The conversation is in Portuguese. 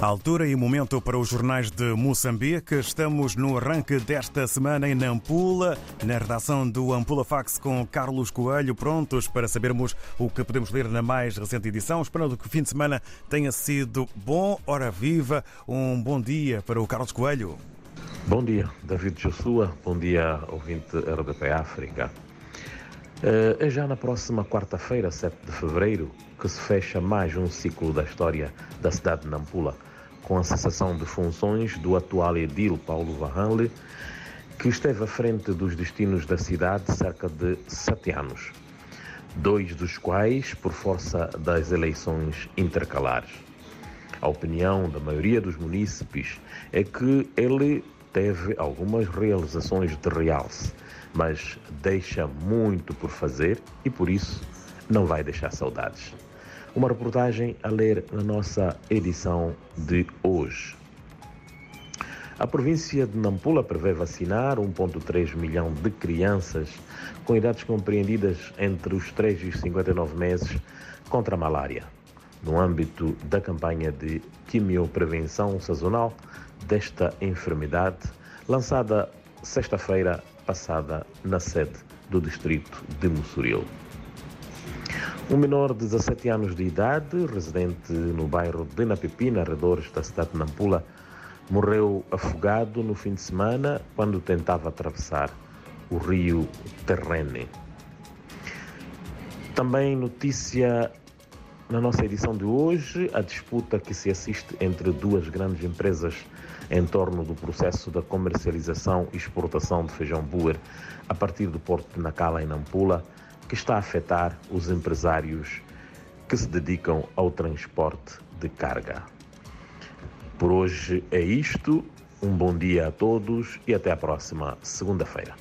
Altura e momento para os jornais de Moçambique. Estamos no arranque desta semana em Nampula, na redação do Ampula Fax com Carlos Coelho, prontos para sabermos o que podemos ler na mais recente edição. Esperando que o fim de semana tenha sido bom. Hora viva, um bom dia para o Carlos Coelho. Bom dia, David Jossua. Bom dia, ouvinte RDP África. É já na próxima quarta-feira, 7 de fevereiro, que se fecha mais um ciclo da história da cidade de Nampula com a cessação de funções do atual edil Paulo Varranle, que esteve à frente dos destinos da cidade cerca de sete anos, dois dos quais por força das eleições intercalares. A opinião da maioria dos munícipes é que ele teve algumas realizações de realce, mas deixa muito por fazer e por isso não vai deixar saudades. Uma reportagem a ler na nossa edição de hoje. A província de Nampula prevê vacinar 1,3 milhão de crianças com idades compreendidas entre os 3 e os 59 meses contra a malária, no âmbito da campanha de quimioprevenção sazonal desta enfermidade, lançada sexta-feira passada na sede do distrito de Mussuril. Um menor de 17 anos de idade, residente no bairro de Napipina, arredores da cidade de Nampula, morreu afogado no fim de semana quando tentava atravessar o rio Terrene. Também notícia na nossa edição de hoje, a disputa que se assiste entre duas grandes empresas em torno do processo da comercialização e exportação de feijão buer a partir do porto de Nacala, em Nampula, que está a afetar os empresários que se dedicam ao transporte de carga. Por hoje é isto. Um bom dia a todos e até a próxima segunda-feira.